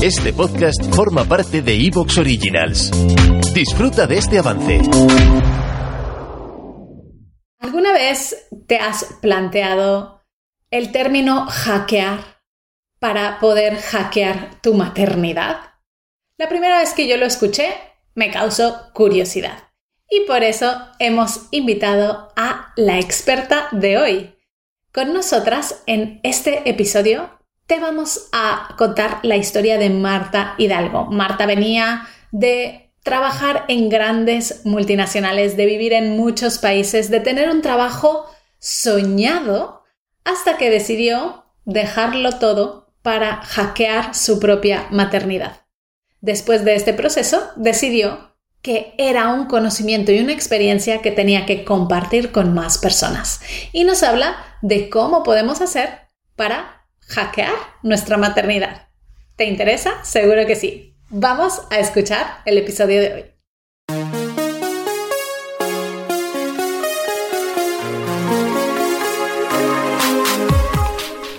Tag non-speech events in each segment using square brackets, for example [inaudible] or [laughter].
Este podcast forma parte de Evox Originals. Disfruta de este avance. ¿Alguna vez te has planteado el término hackear para poder hackear tu maternidad? La primera vez que yo lo escuché me causó curiosidad y por eso hemos invitado a la experta de hoy. Con nosotras en este episodio te vamos a contar la historia de Marta Hidalgo. Marta venía de trabajar en grandes multinacionales, de vivir en muchos países, de tener un trabajo soñado, hasta que decidió dejarlo todo para hackear su propia maternidad. Después de este proceso, decidió que era un conocimiento y una experiencia que tenía que compartir con más personas. Y nos habla de cómo podemos hacer para hackear nuestra maternidad. ¿Te interesa? Seguro que sí. Vamos a escuchar el episodio de hoy.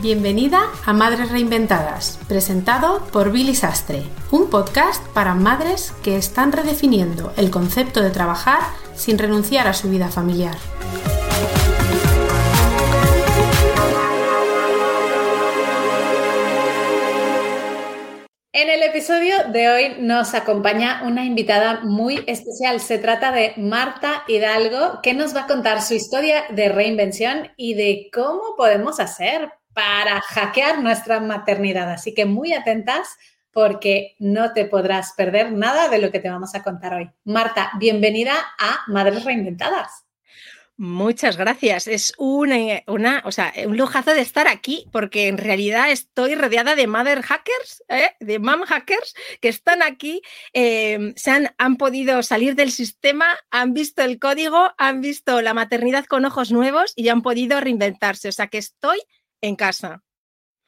Bienvenida a Madres Reinventadas, presentado por Billy Sastre, un podcast para madres que están redefiniendo el concepto de trabajar sin renunciar a su vida familiar. En el episodio de hoy nos acompaña una invitada muy especial. Se trata de Marta Hidalgo, que nos va a contar su historia de reinvención y de cómo podemos hacer para hackear nuestra maternidad. Así que muy atentas porque no te podrás perder nada de lo que te vamos a contar hoy. Marta, bienvenida a Madres Reinventadas. Muchas gracias. Es una, una, o sea, un lujazo de estar aquí porque en realidad estoy rodeada de mother hackers, ¿eh? de mom hackers que están aquí, em, se han, han podido salir del sistema, han visto el código, han visto la maternidad con ojos nuevos y han podido reinventarse. O sea que estoy en casa.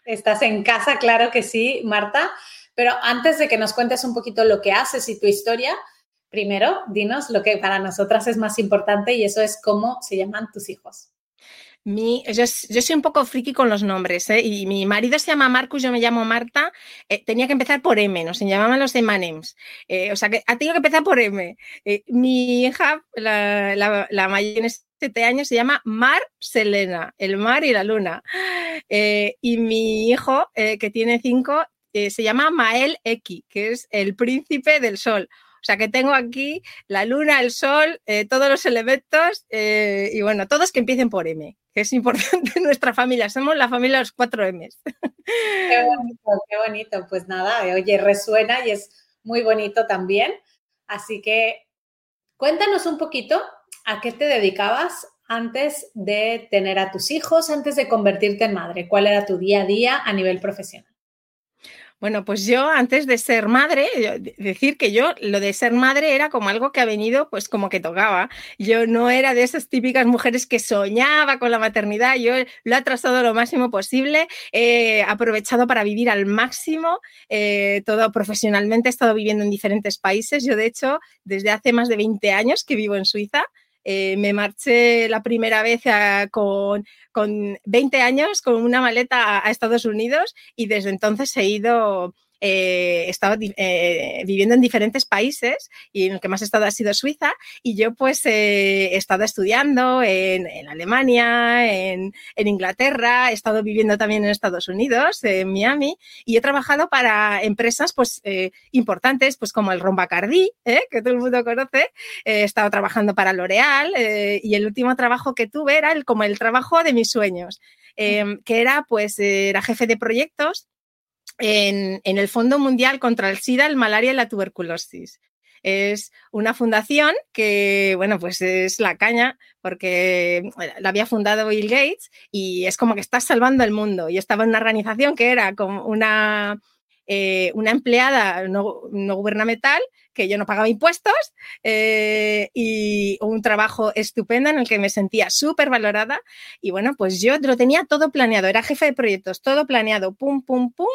Estás en casa, claro que sí, Marta. Pero antes de que nos cuentes un poquito lo que haces y tu historia, primero, dinos lo que para nosotras es más importante y eso es cómo se llaman tus hijos. Yo, soy un poco friki con los nombres, ¿eh? y mi marido se llama Marcus, yo me llamo Marta. Eh, tenía que empezar por M, nos llamaban los Emanems. Eh, o sea que ha tenido que empezar por M. Eh, mi hija, la, la, la mayor en siete años, se llama Mar Selena, el mar y la luna. y mi hijo, que tiene cinco, se llama Mael Eki, que es el príncipe del sol. O sea que tengo aquí la luna, el sol, eh, todos los elementos eh, y bueno, todos que empiecen por M, que es importante en nuestra familia. Somos la familia de los cuatro M's. Qué bonito, qué bonito. Pues nada, oye, resuena y es muy bonito también. Así que cuéntanos un poquito a qué te dedicabas antes de tener a tus hijos, antes de convertirte en madre. ¿Cuál era tu día a día a nivel profesional? Bueno, pues yo antes de ser madre, decir que yo lo de ser madre era como algo que ha venido pues como que tocaba. Yo no era de esas típicas mujeres que soñaba con la maternidad, yo lo he atrasado lo máximo posible, he aprovechado para vivir al máximo, eh, todo profesionalmente, he estado viviendo en diferentes países. Yo de hecho, desde hace más de 20 años que vivo en Suiza, eh, me marché la primera vez con, con 20 años con una maleta a Estados Unidos y desde entonces he ido eh, he estado eh, viviendo en diferentes países y en el que más he estado ha sido Suiza y yo pues eh, he estado estudiando en, en Alemania, en, en, Inglaterra, he estado viviendo también en Estados Unidos, en Miami y he trabajado para empresas pues eh, importantes pues como el Rombacardí, que todo el mundo conoce, he estado trabajando para L'Oreal y el último trabajo que tuve era el, como el trabajo de mis sueños. que era pues era jefe de proyectos en, el Fondo Mundial contra el SIDA, el malaria y la tuberculosis. Es una fundación que, bueno, pues es la caña porque la había fundado Bill Gates y es como que está salvando el mundo. Y estaba en una organización que era como una, eh, una empleada no, gubernamental que yo no pagaba impuestos eh, y un trabajo estupendo en el que me sentía súper valorada. Y bueno, pues yo lo tenía todo planeado, era jefe de proyectos, todo planeado, pum, pum, pum.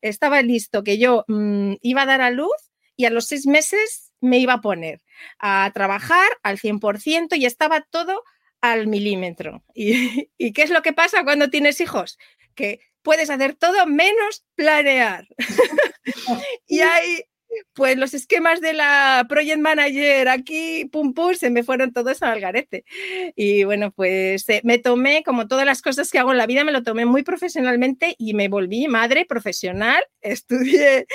Estaba listo que yo mmm, iba a dar a luz y a los seis meses me iba a poner a trabajar al 100% y estaba todo al milímetro. ¿Y, [laughs] ¿Y qué es lo que pasa cuando tienes hijos? Que puedes hacer todo menos planear. [laughs] y ahí pues los esquemas de la Project Manager aquí, pum, pum, se me fueron todos al garete. Y bueno, pues eh, me tomé, como todas las cosas que hago en la vida, me lo tomé muy profesionalmente y me volví madre profesional. [laughs] Estudié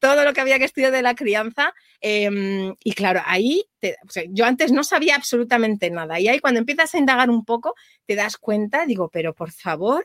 todo lo que había que estudiar de la crianza. Em, y claro, ahí, yo antes no sabía absolutamente nada. Y ahí cuando empiezas a indagar un poco, te das cuenta, digo, pero por favor,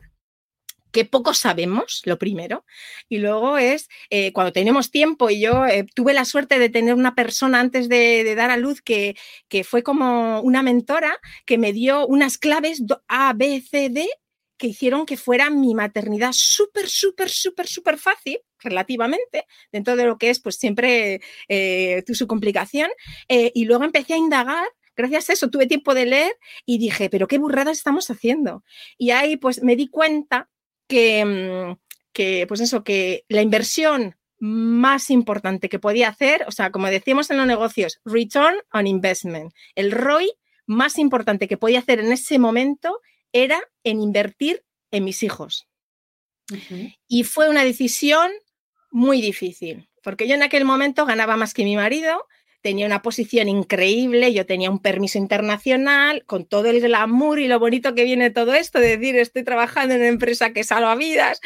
que poco sabemos, lo primero, y luego es eh, cuando tenemos tiempo, y yo eh, tuve la suerte de tener una persona antes de, dar a luz que, que, fue como una mentora que me dio unas claves A, B, C, D que hicieron que fuera mi maternidad súper, súper, súper, súper fácil relativamente, dentro de lo que es pues siempre eh, su complicación, y luego empecé a indagar gracias a eso tuve tiempo de leer y dije, pero qué burradas estamos haciendo. Y ahí pues me di cuenta Mm, que, pues eso, que la inversión más importante que podía hacer, o sea, como decíamos en los negocios, return on investment, el ROI más importante que podía hacer en ese momento era en invertir en mis hijos. Y fue una decisión muy difícil, porque yo en aquel momento ganaba más que mi marido, tenía una posición increíble, yo tenía un permiso internacional, con todo el glamour y lo bonito que viene todo esto, de decir, estoy trabajando en una empresa que salva vidas.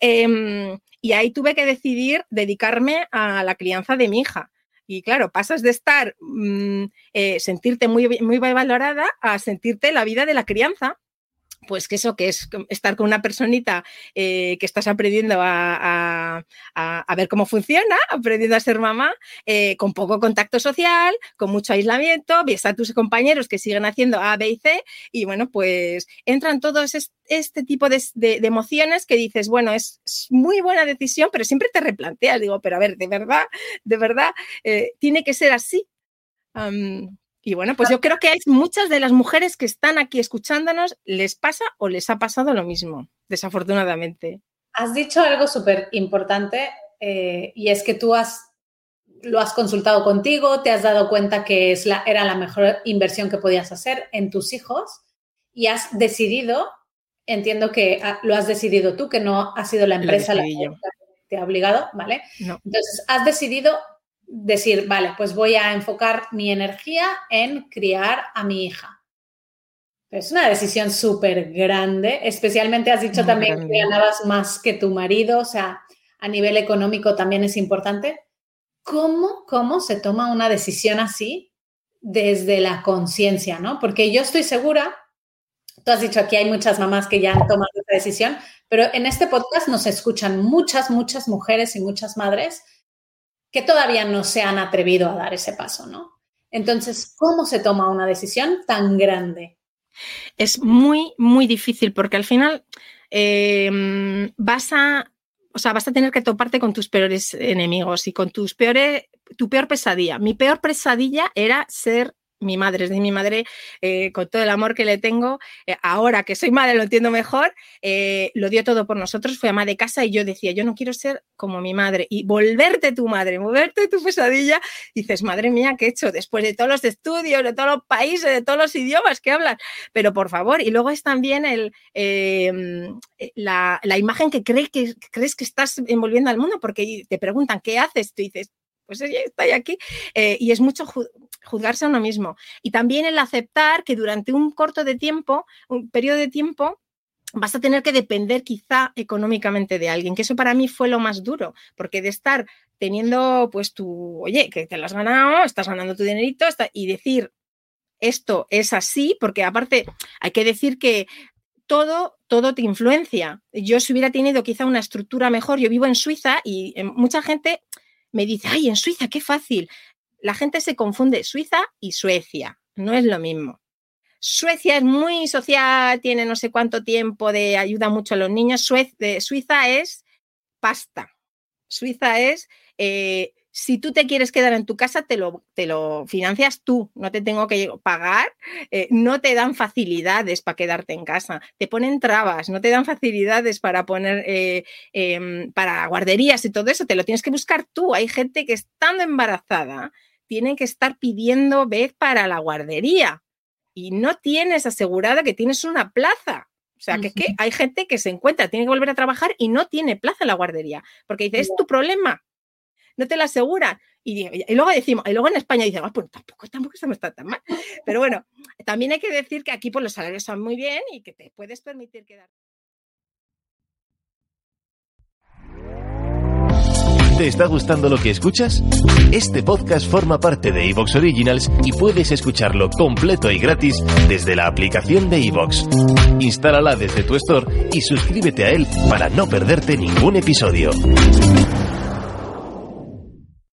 Em, y ahí tuve que decidir dedicarme a la crianza de mi hija. Y claro, pasas de estar, mm, eh, sentirte muy, muy valorada a sentirte la vida de la crianza pues que eso que es estar con una personita eh, que estás aprendiendo a, ver cómo funciona, aprendiendo a ser mamá, eh, con poco contacto social, con mucho aislamiento, ves a tus compañeros que siguen haciendo A, B y C, y bueno, pues entran todos este tipo de, emociones que dices, bueno, es, muy buena decisión, pero siempre te replanteas, digo, pero a ver, de verdad, de verdad, eh, tiene que ser así. Y bueno, pues yo creo que hay muchas de las mujeres que están aquí escuchándonos, les pasa o les ha pasado lo mismo, desafortunadamente. Has dicho algo súper importante eh, y es que tú has, lo has consultado contigo, te has dado cuenta que es la, era la mejor inversión que podías hacer en tus hijos y has decidido, entiendo que ah, lo has decidido tú, que no ha sido la empresa la que te ha obligado, ¿vale? Entonces, has decidido decir, vale, pues voy a enfocar mi energía en criar a mi hija. Es una decisión súper grande, especialmente has dicho también que ganabas más que tu marido, o sea, a nivel económico también es importante. ¿Cómo, cómo se toma una decisión así desde la conciencia, no? Porque yo estoy segura, tú has dicho aquí hay muchas mamás que ya han tomado esa decisión, pero en este podcast nos escuchan muchas, muchas mujeres y muchas madres que todavía no se han atrevido a dar ese paso, ¿no? Entonces, ¿cómo se toma una decisión tan grande? Es muy, muy difícil porque al final em, vas a, o sea, vas a tener que toparte con tus peores enemigos y con tus peores, tu peor pesadilla. Mi peor pesadilla era ser mi madre, es de mi madre, eh, con todo el amor que le tengo, eh, ahora que soy madre lo entiendo mejor, eh, lo dio todo por nosotros, fue ama de casa y yo decía, yo no quiero ser como mi madre y volverte tu madre, volverte tu pesadilla, dices, madre mía, ¿qué he hecho? Después de todos los estudios, de todos los países, de todos los idiomas que hablan, pero por favor, y luego es también el, em, la, imagen que, que crees que estás envolviendo al mundo, porque te preguntan, ¿qué haces? Tú dices, pues ella está aquí. y es mucho juzgarse a uno mismo. Y también el aceptar que durante un corto de tiempo, un periodo de tiempo, vas a tener que depender quizá económicamente de alguien, que eso para mí fue lo más duro, porque de estar teniendo pues tu, oye, que te lo has ganado, estás ganando tu dinerito y decir, esto es así, porque aparte hay que decir que todo, todo te influencia. Yo si hubiera tenido quizá una estructura mejor, yo vivo en Suiza y eh, mucha gente me dice, ay, en Suiza, qué fácil la gente se confunde Suiza y Suecia, no es lo mismo. Suecia es muy social, tiene no sé cuánto tiempo de ayuda mucho a los niños. Suiza es pasta. Suiza es, eh, si tú te quieres quedar en tu casa, te lo, te lo financias tú, no te tengo que pagar, eh, no te dan facilidades para quedarte en casa, te ponen trabas, no te dan facilidades para poner, eh, em, para guarderías y todo eso, te lo tienes que buscar tú. Hay gente que estando embarazada tienen que estar pidiendo vez para la guardería y no tienes asegurada que tienes una plaza. O sea, que, que hay gente que se encuentra, tiene que volver a trabajar y no tiene plaza en la guardería, porque dice, es tu problema, no te la aseguran. Y, luego decimos, y luego en España dicen, ah, pues tampoco, tampoco estamos tan mal. Pero bueno, también hay que decir que aquí pues, los salarios son muy bien y que te puedes permitir quedar. ¿Te está gustando lo que escuchas? Este podcast forma parte de Evox Originals y puedes escucharlo completo y gratis desde la aplicación de Evox. Instálala desde tu store y suscríbete a él para no perderte ningún episodio.